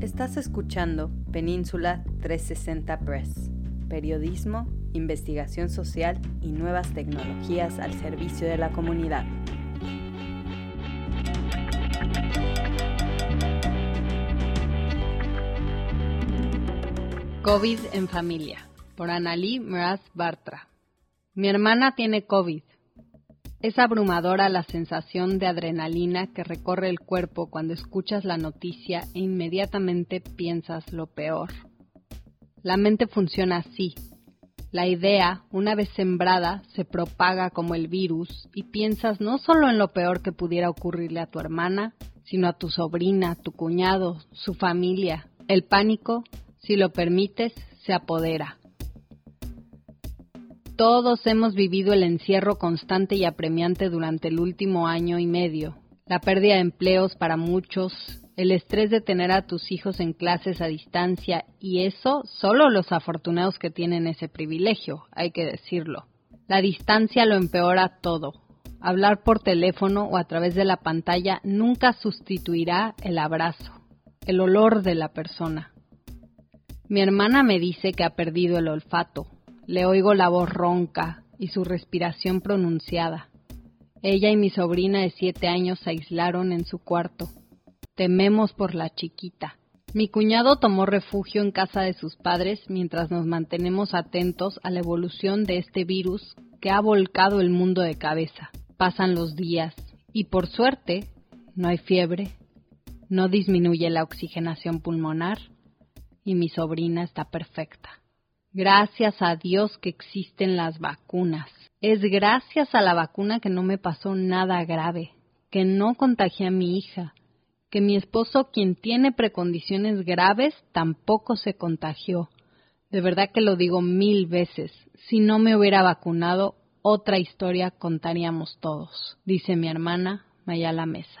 Estás escuchando Península 360 Press, periodismo, investigación social y nuevas tecnologías al servicio de la comunidad. COVID en familia, por Analí Mraz Bartra. Mi hermana tiene COVID. Es abrumadora la sensación de adrenalina que recorre el cuerpo cuando escuchas la noticia e inmediatamente piensas lo peor. La mente funciona así. La idea, una vez sembrada, se propaga como el virus y piensas no solo en lo peor que pudiera ocurrirle a tu hermana, sino a tu sobrina, tu cuñado, su familia. El pánico, si lo permites, se apodera. Todos hemos vivido el encierro constante y apremiante durante el último año y medio, la pérdida de empleos para muchos, el estrés de tener a tus hijos en clases a distancia y eso solo los afortunados que tienen ese privilegio, hay que decirlo. La distancia lo empeora todo. Hablar por teléfono o a través de la pantalla nunca sustituirá el abrazo, el olor de la persona. Mi hermana me dice que ha perdido el olfato, le oigo la voz ronca y su respiración pronunciada. Ella y mi sobrina de siete años se aislaron en su cuarto. Tememos por la chiquita. Mi cuñado tomó refugio en casa de sus padres mientras nos mantenemos atentos a la evolución de este virus que ha volcado el mundo de cabeza. Pasan los días y por suerte no hay fiebre, no disminuye la oxigenación pulmonar y mi sobrina está perfecta. Gracias a Dios que existen las vacunas. Es gracias a la vacuna que no me pasó nada grave, que no contagié a mi hija, que mi esposo, quien tiene precondiciones graves, tampoco se contagió. De verdad que lo digo mil veces. Si no me hubiera vacunado, otra historia contaríamos todos, dice mi hermana Mayala Mesa.